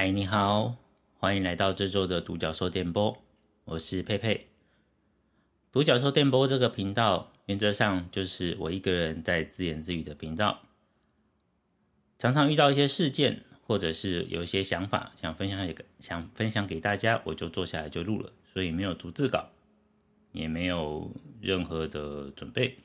嗨，你好，欢迎来到这周的独角兽电波，我是佩佩。独角兽电波这个频道，原则上就是我一个人在自言自语的频道。常常遇到一些事件，或者是有一些想法想分享一个，想分享给大家，我就坐下来就录了，所以没有逐字稿，也没有任何的准备，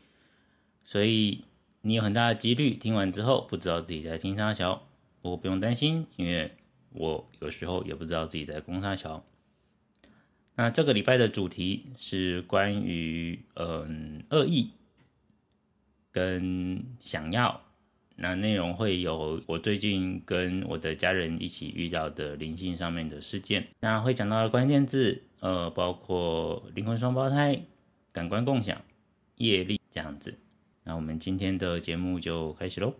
所以你有很大的几率听完之后不知道自己在听啥小，不过不用担心，因为我有时候也不知道自己在攻啥桥。那这个礼拜的主题是关于嗯恶意跟想要。那内容会有我最近跟我的家人一起遇到的灵性上面的事件，那会讲到的关键字，呃，包括灵魂双胞胎、感官共享、业力这样子。那我们今天的节目就开始喽。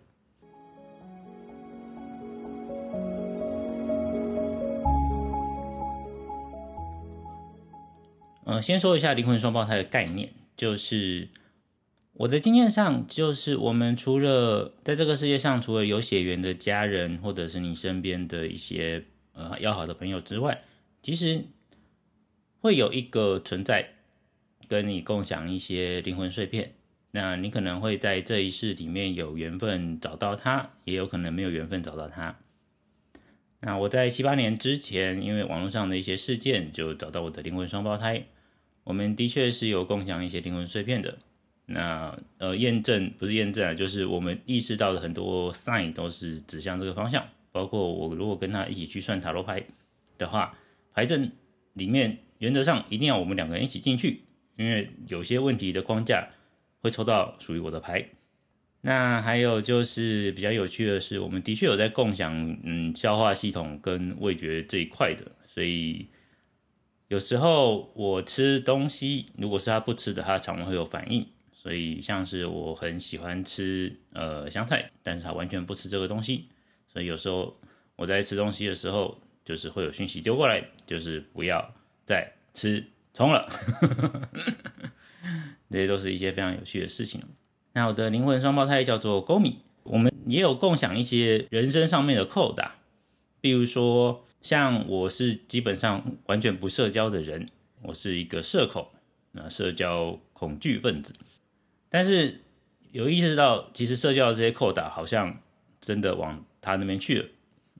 呃，先说一下灵魂双胞胎的概念，就是。我的经验上，就是我们除了在这个世界上，除了有血缘的家人，或者是你身边的一些呃要好的朋友之外，其实会有一个存在跟你共享一些灵魂碎片。那你可能会在这一世里面有缘分找到他，也有可能没有缘分找到他。那我在七八年之前，因为网络上的一些事件，就找到我的灵魂双胞胎。我们的确是有共享一些灵魂碎片的。那呃，验证不是验证啊，就是我们意识到的很多 sign 都是指向这个方向。包括我如果跟他一起去算塔罗牌的话，牌阵里面原则上一定要我们两个人一起进去，因为有些问题的框架会抽到属于我的牌。那还有就是比较有趣的是，我们的确有在共享嗯消化系统跟味觉这一块的，所以有时候我吃东西，如果是他不吃的，他常常会有反应。所以像是我很喜欢吃呃香菜，但是他完全不吃这个东西，所以有时候我在吃东西的时候，就是会有讯息丢过来，就是不要再吃葱了。这些都是一些非常有趣的事情。那我的灵魂双胞胎叫做勾米，我们也有共享一些人生上面的扣打，比如说像我是基本上完全不社交的人，我是一个社恐，那社交恐惧分子。但是有意识到，其实社交的这些扣打好像真的往他那边去了，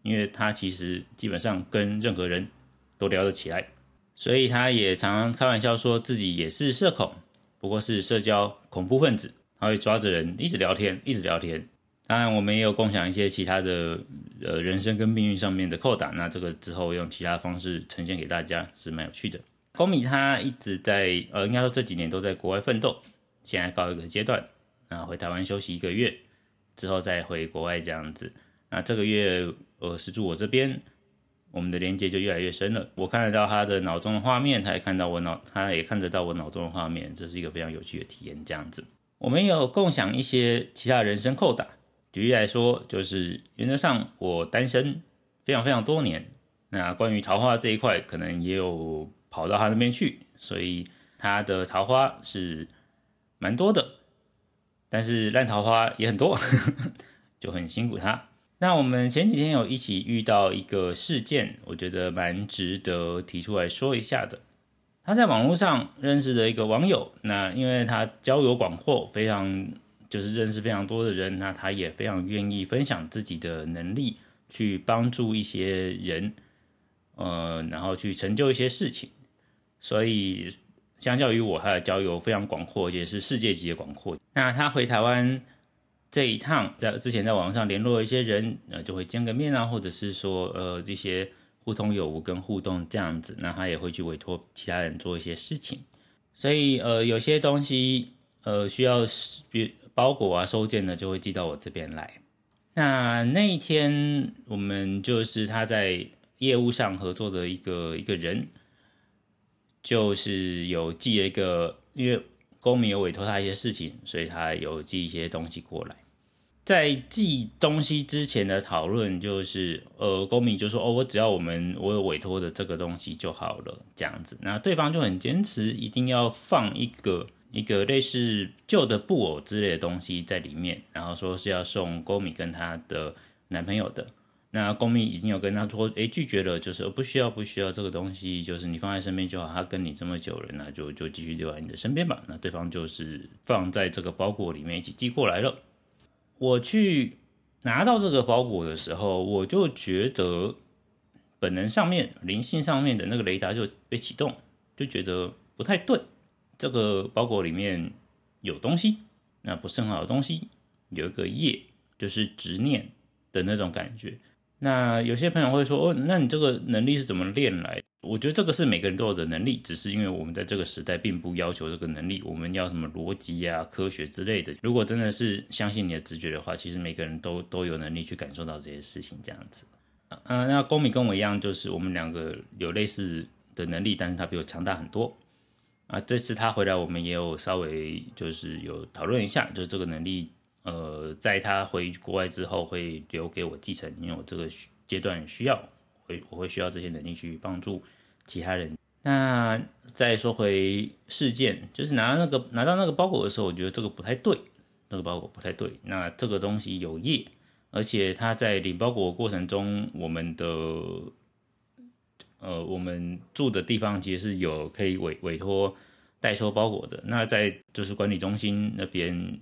因为他其实基本上跟任何人都聊得起来，所以他也常常开玩笑说自己也是社恐，不过是社交恐怖分子，他会抓着人一直聊天，一直聊天。当然，我们也有共享一些其他的呃人生跟命运上面的扣打，那这个之后用其他方式呈现给大家是蛮有趣的。高米他一直在呃，应该说这几年都在国外奋斗。现在告一个阶段，那回台湾休息一个月，之后再回国外这样子。那这个月呃是住我这边，我们的连接就越来越深了。我看得到他的脑中的画面，他也看到我脑，他也看得到我脑中的画面，这是一个非常有趣的体验。这样子，我们有共享一些其他人生扣打。举例来说，就是原则上我单身非常非常多年，那关于桃花这一块，可能也有跑到他那边去，所以他的桃花是。蛮多的，但是烂桃花也很多，就很辛苦他。那我们前几天有一起遇到一个事件，我觉得蛮值得提出来说一下的。他在网络上认识的一个网友，那因为他交友广阔，非常就是认识非常多的人，那他也非常愿意分享自己的能力，去帮助一些人，呃，然后去成就一些事情，所以。相较于我，他的交友非常广阔，也是世界级的广阔。那他回台湾这一趟，在之前在网上联络一些人，呃，就会见个面啊，或者是说，呃，这些互通有无跟互动这样子。那他也会去委托其他人做一些事情。所以，呃，有些东西，呃，需要比包裹啊、收件的，就会寄到我这边来。那那一天，我们就是他在业务上合作的一个一个人。就是有寄了一个，因为公民有委托他一些事情，所以他有寄一些东西过来。在寄东西之前的讨论，就是呃，公民就说：“哦，我只要我们我有委托的这个东西就好了。”这样子，那对方就很坚持，一定要放一个一个类似旧的布偶之类的东西在里面，然后说是要送公米跟他的男朋友的。那公米已经有跟他说，诶，拒绝了，就是不需要，不需要这个东西，就是你放在身边就好。他跟你这么久了，那就就继续留在你的身边吧。那对方就是放在这个包裹里面一起寄过来了。我去拿到这个包裹的时候，我就觉得本能上面、灵性上面的那个雷达就被启动，就觉得不太对。这个包裹里面有东西，那不是很好的东西，有一个业，就是执念的那种感觉。那有些朋友会说，哦，那你这个能力是怎么练来？我觉得这个是每个人都有的能力，只是因为我们在这个时代并不要求这个能力，我们要什么逻辑啊、科学之类的。如果真的是相信你的直觉的话，其实每个人都都有能力去感受到这些事情，这样子。嗯，那公米跟我一样，就是我们两个有类似的能力，但是他比我强大很多。啊，这次他回来，我们也有稍微就是有讨论一下，就是这个能力。呃，在他回国外之后，会留给我继承，因为我这个阶段需要，会我会需要这些能力去帮助其他人。那再说回事件，就是拿那个拿到那个包裹的时候，我觉得这个不太对，那个包裹不太对。那这个东西有业，而且他在领包裹过程中，我们的呃，我们住的地方其实是有可以委委托代收包裹的。那在就是管理中心那边。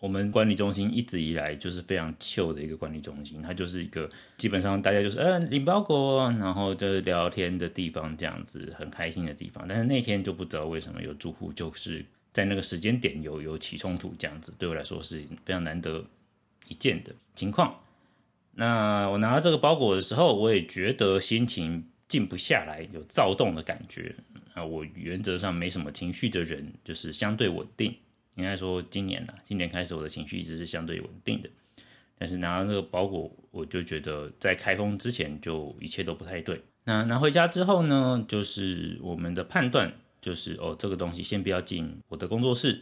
我们管理中心一直以来就是非常旧的一个管理中心，它就是一个基本上大家就是呃领包裹，然后就是聊天的地方，这样子很开心的地方。但是那天就不知道为什么有住户就是在那个时间点有有起冲突，这样子对我来说是非常难得一见的情况。那我拿到这个包裹的时候，我也觉得心情静不下来，有躁动的感觉。啊，我原则上没什么情绪的人，就是相对稳定。应该说，今年呢，今年开始我的情绪一直是相对稳定的，但是拿到那个包裹，我就觉得在开封之前就一切都不太对。那拿回家之后呢，就是我们的判断就是哦，这个东西先不要进我的工作室。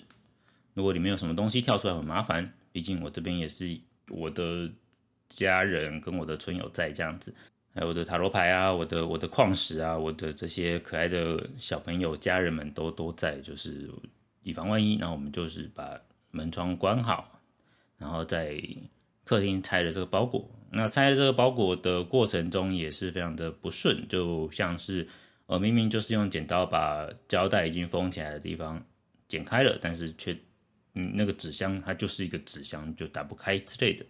如果里面有什么东西跳出来很麻烦，毕竟我这边也是我的家人跟我的村友在这样子，还有我的塔罗牌啊，我的我的矿石啊，我的这些可爱的小朋友家人们都都在，就是。以防万一，然后我们就是把门窗关好，然后在客厅拆了这个包裹。那拆了这个包裹的过程中也是非常的不顺，就像是呃明明就是用剪刀把胶带已经封起来的地方剪开了，但是却嗯那个纸箱它就是一个纸箱就打不开之类的。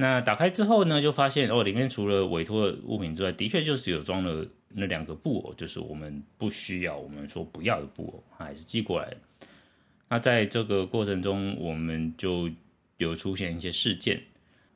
那打开之后呢，就发现哦里面除了委托的物品之外，的确就是有装了。那两个布偶就是我们不需要，我们说不要的布偶，还是寄过来。那在这个过程中，我们就有出现一些事件，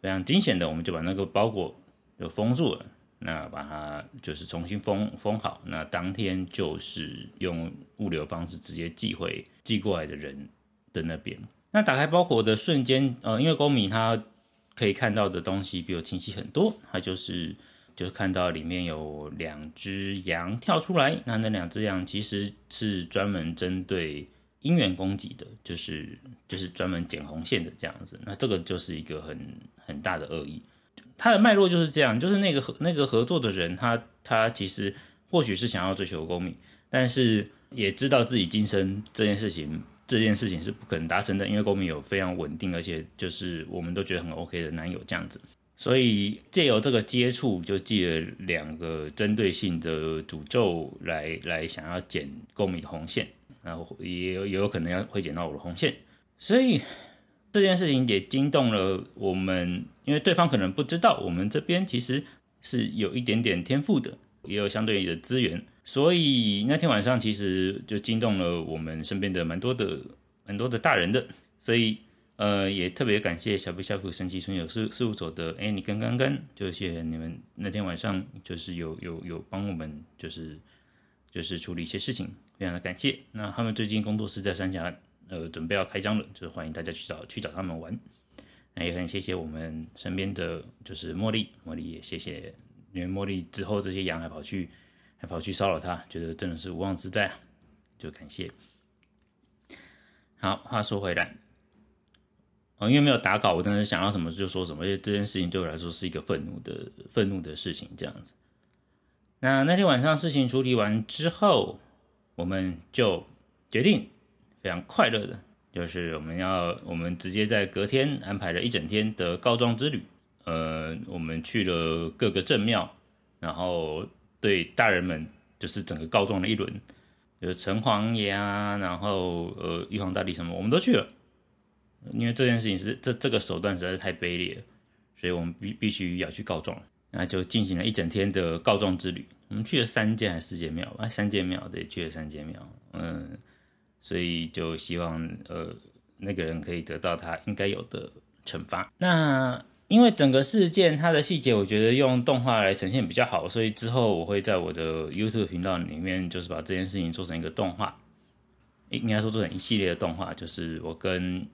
非常惊险的，我们就把那个包裹就封住了，那把它就是重新封封好。那当天就是用物流方式直接寄回寄过来的人的那边。那打开包裹的瞬间，呃，因为公民他可以看到的东西比我清晰很多，他就是。就是看到里面有两只羊跳出来，那那两只羊其实是专门针对姻缘攻击的，就是就是专门剪红线的这样子。那这个就是一个很很大的恶意。它的脉络就是这样，就是那个那个合作的人，他他其实或许是想要追求功名，但是也知道自己今生这件事情这件事情是不可能达成的，因为公民有非常稳定，而且就是我们都觉得很 OK 的男友这样子。所以借由这个接触，就借了两个针对性的诅咒来来想要剪购米的红线，然后也也有可能要会剪到我的红线，所以这件事情也惊动了我们，因为对方可能不知道我们这边其实是有一点点天赋的，也有相对的资源，所以那天晚上其实就惊动了我们身边的蛮多的蛮多的大人的，所以。呃，也特别感谢小布小布神奇村有事事务所的哎，你跟刚刚，就谢谢你们那天晚上就是有有有帮我们，就是就是处理一些事情，非常的感谢。那他们最近工作室在三峡，呃，准备要开张了，就是欢迎大家去找去找他们玩。那也很谢谢我们身边的就是茉莉，茉莉也谢谢，因为茉莉之后这些羊还跑去还跑去骚扰他，觉得真的是无妄之灾啊，就感谢。好，话说回来。因为没有打稿，我当时想要什么就说什么，因为这件事情对我来说是一个愤怒的、愤怒的事情。这样子，那那天晚上事情处理完之后，我们就决定非常快乐的，就是我们要我们直接在隔天安排了一整天的告状之旅。呃，我们去了各个正庙，然后对大人们就是整个告状了一轮，有城隍爷啊，然后呃玉皇大帝什么，我们都去了。因为这件事情是这这个手段实在是太卑劣了，所以我们必必须要去告状。那就进行了一整天的告状之旅。我们去了三间还是四间庙？啊，三间庙对，去了三间庙。嗯，所以就希望呃那个人可以得到他应该有的惩罚。那因为整个事件它的细节，我觉得用动画来呈现比较好，所以之后我会在我的 YouTube 频道里面，就是把这件事情做成一个动画，应该说做成一系列的动画，就是我跟。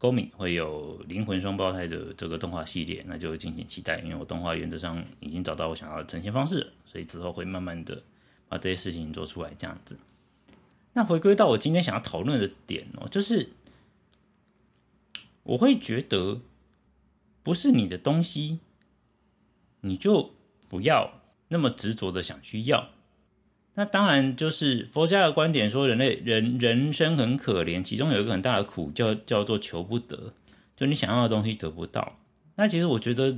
高敏会有灵魂双胞胎的这个动画系列，那就敬请期待。因为我动画原则上已经找到我想要的呈现方式，所以之后会慢慢的把这些事情做出来，这样子。那回归到我今天想要讨论的点哦，就是我会觉得不是你的东西，你就不要那么执着的想去要。那当然就是佛家的观点说，人类人人生很可怜，其中有一个很大的苦叫叫做求不得，就你想要的东西得不到。那其实我觉得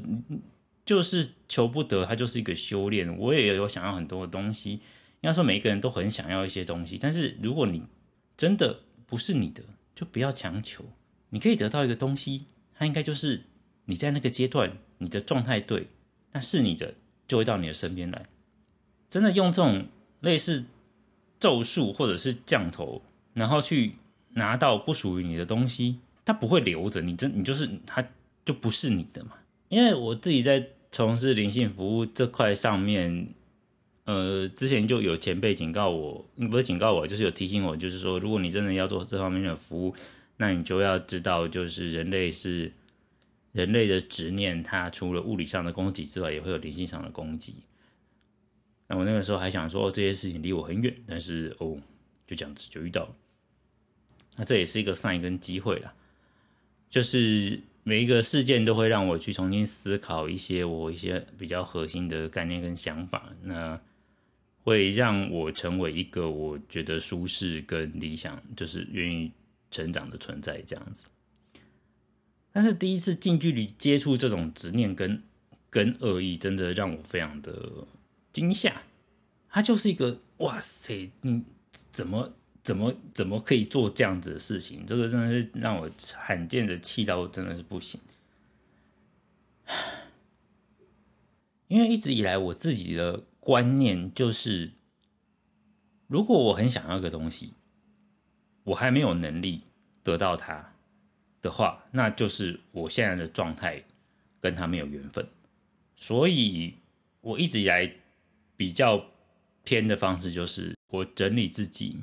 就是求不得，它就是一个修炼。我也有想要很多的东西，应该说每一个人都很想要一些东西，但是如果你真的不是你的，就不要强求。你可以得到一个东西，它应该就是你在那个阶段你的状态对，那是你的就会到你的身边来。真的用这种。类似咒术或者是降头，然后去拿到不属于你的东西，它不会留着你，真你就是它就不是你的嘛。因为我自己在从事灵性服务这块上面，呃，之前就有前辈警告我，不是警告我，就是有提醒我，就是说，如果你真的要做这方面的服务，那你就要知道，就是人类是人类的执念，它除了物理上的攻击之外，也会有灵性上的攻击。那我那个时候还想说这些事情离我很远，但是哦，就这样子就遇到了。那这也是一个 sign 跟机会啦，就是每一个事件都会让我去重新思考一些我一些比较核心的概念跟想法，那会让我成为一个我觉得舒适跟理想，就是愿意成长的存在这样子。但是第一次近距离接触这种执念跟跟恶意，真的让我非常的。惊吓，他就是一个哇塞！你怎么怎么怎么可以做这样子的事情？这个真的是让我罕见的气到真的是不行。因为一直以来我自己的观念就是，如果我很想要个东西，我还没有能力得到它的话，那就是我现在的状态跟他没有缘分。所以我一直以来。比较偏的方式就是我整理自己。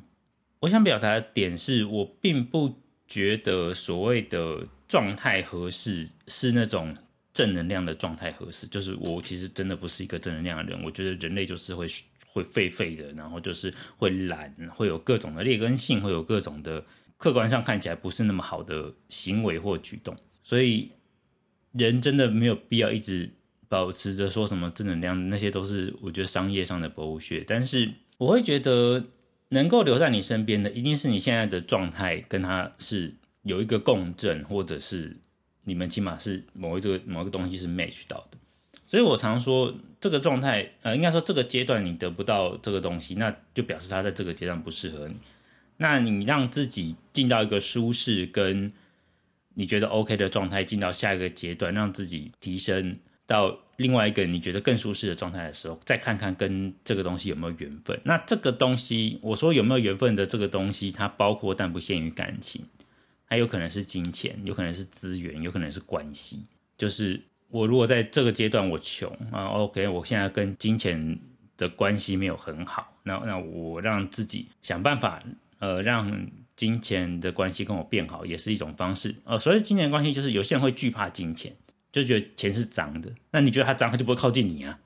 我想表达的点是我并不觉得所谓的状态合适是那种正能量的状态合适。就是我其实真的不是一个正能量的人。我觉得人类就是会会废废的，然后就是会懒，会有各种的劣根性，会有各种的客观上看起来不是那么好的行为或举动。所以人真的没有必要一直。保持着说什么正能量，那些都是我觉得商业上的剥削。但是我会觉得能够留在你身边的，一定是你现在的状态跟他是有一个共振，或者是你们起码是某一个某一个东西是 match 到的。所以我常说，这个状态，呃，应该说这个阶段你得不到这个东西，那就表示他在这个阶段不适合你。那你让自己进到一个舒适跟你觉得 OK 的状态，进到下一个阶段，让自己提升。到另外一个你觉得更舒适的状态的时候，再看看跟这个东西有没有缘分。那这个东西，我说有没有缘分的这个东西，它包括但不限于感情，还有可能是金钱，有可能是资源，有可能是关系。就是我如果在这个阶段我穷啊，OK，我现在跟金钱的关系没有很好，那那我让自己想办法，呃，让金钱的关系跟我变好，也是一种方式。呃，所以金钱关系就是有些人会惧怕金钱。就觉得钱是脏的，那你觉得它脏，它就不会靠近你啊。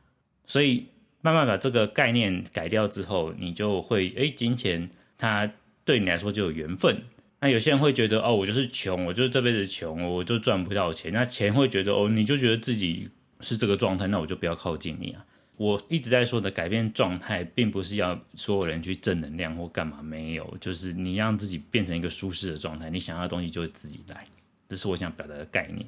所以慢慢把这个概念改掉之后，你就会哎，金钱它对你来说就有缘分。那有些人会觉得哦，我就是穷，我就是这辈子穷，我就赚不到钱。那钱会觉得哦，你就觉得自己是这个状态，那我就不要靠近你啊。我一直在说的改变状态，并不是要所有人去正能量或干嘛，没有，就是你让自己变成一个舒适的状态，你想要的东西就会自己来。这是我想表达的概念。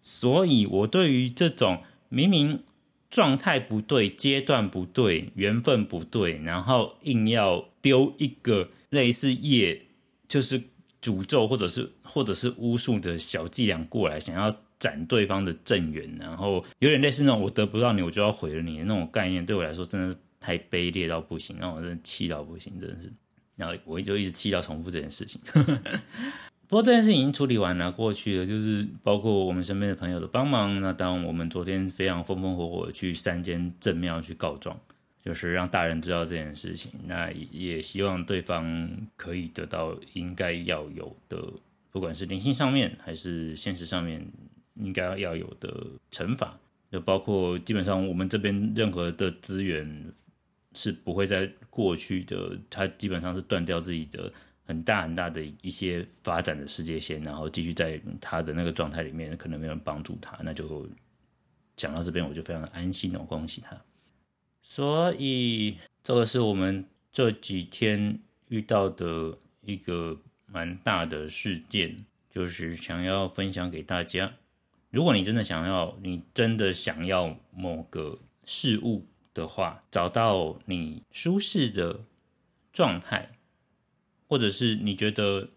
所以我对于这种明明状态不对、阶段不对、缘分不对，然后硬要丢一个类似业，就是诅咒或者是或者是巫术的小伎俩过来，想要斩对方的正缘，然后有点类似那种我得不到你，我就要毁了你的那种概念，对我来说真的是太卑劣到不行，让我真的气到不行，真的是。然后我就一直气到重复这件事情。不过这件事情已经处理完了，过去了，就是包括我们身边的朋友的帮忙。那当我们昨天非常风风火火去三间正庙去告状，就是让大人知道这件事情。那也希望对方可以得到应该要有的，不管是灵性上面还是现实上面应该要有的惩罚。就包括基本上我们这边任何的资源是不会在过去的，他基本上是断掉自己的。很大很大的一些发展的世界线，然后继续在他的那个状态里面，可能没有人帮助他，那就讲到这边，我就非常的安心哦，恭喜他。所以这个是我们这几天遇到的一个蛮大的事件，就是想要分享给大家。如果你真的想要，你真的想要某个事物的话，找到你舒适的状态。或者是你觉得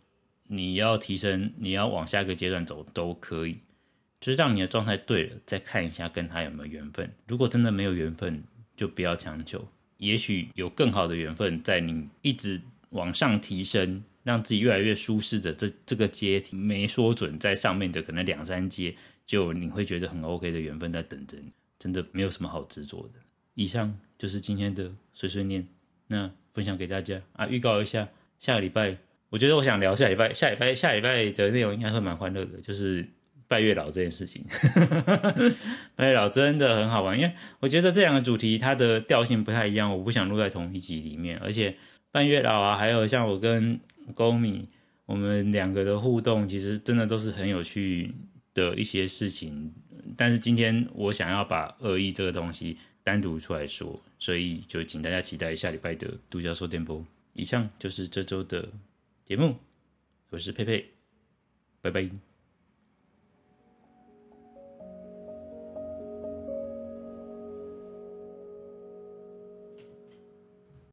你要提升，你要往下一个阶段走都可以，就是让你的状态对了，再看一下跟他有没有缘分。如果真的没有缘分，就不要强求。也许有更好的缘分，在你一直往上提升，让自己越来越舒适的这这个阶梯，没说准在上面的可能两三阶，就你会觉得很 OK 的缘分在等着你。真的没有什么好执着的。以上就是今天的碎碎念，那分享给大家啊，预告一下。下个礼拜，我觉得我想聊下礼拜，下礼拜下礼拜的内容应该会蛮欢乐的，就是拜月老这件事情。拜月老真的很好玩，因为我觉得这两个主题它的调性不太一样，我不想录在同一集里面。而且拜月老啊，还有像我跟公米，我们两个的互动，其实真的都是很有趣的一些事情。但是今天我想要把恶意这个东西单独出来说，所以就请大家期待下礼拜的独角兽电波。以上就是这周的节目，我是佩佩，拜拜。